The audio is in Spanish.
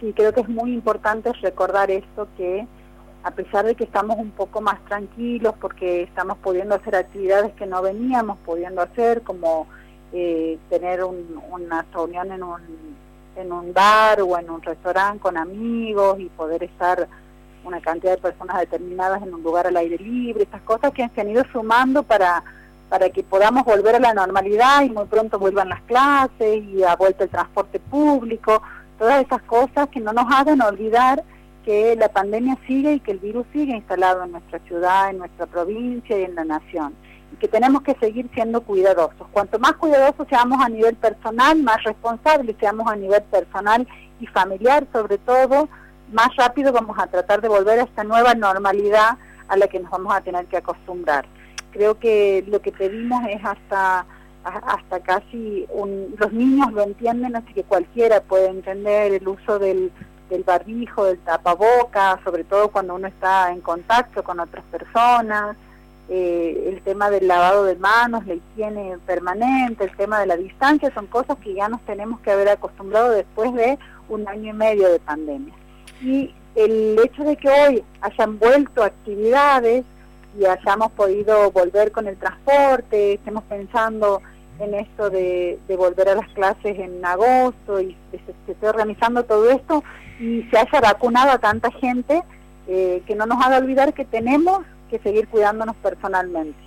Sí, creo que es muy importante recordar esto que a pesar de que estamos un poco más tranquilos porque estamos pudiendo hacer actividades que no veníamos pudiendo hacer, como eh, tener una reunión en un, en un bar o en un restaurante con amigos y poder estar una cantidad de personas determinadas en un lugar al aire libre, estas cosas que se han ido sumando para, para que podamos volver a la normalidad y muy pronto vuelvan las clases y a vuelta el transporte público, todas esas cosas que no nos hagan olvidar que la pandemia sigue y que el virus sigue instalado en nuestra ciudad, en nuestra provincia y en la nación. Y que tenemos que seguir siendo cuidadosos. Cuanto más cuidadosos seamos a nivel personal, más responsables seamos a nivel personal y familiar sobre todo, más rápido vamos a tratar de volver a esta nueva normalidad a la que nos vamos a tener que acostumbrar. Creo que lo que pedimos es hasta hasta casi los niños lo entienden, así que cualquiera puede entender el uso del, del barbijo, del tapaboca, sobre todo cuando uno está en contacto con otras personas, eh, el tema del lavado de manos, la higiene permanente, el tema de la distancia, son cosas que ya nos tenemos que haber acostumbrado después de un año y medio de pandemia. Y el hecho de que hoy hayan vuelto actividades y hayamos podido volver con el transporte, estemos pensando en esto de, volver a las clases en agosto y se, esté organizando todo esto y se haya vacunado a tanta gente, eh, que no nos haga olvidar que tenemos que seguir cuidándonos personalmente.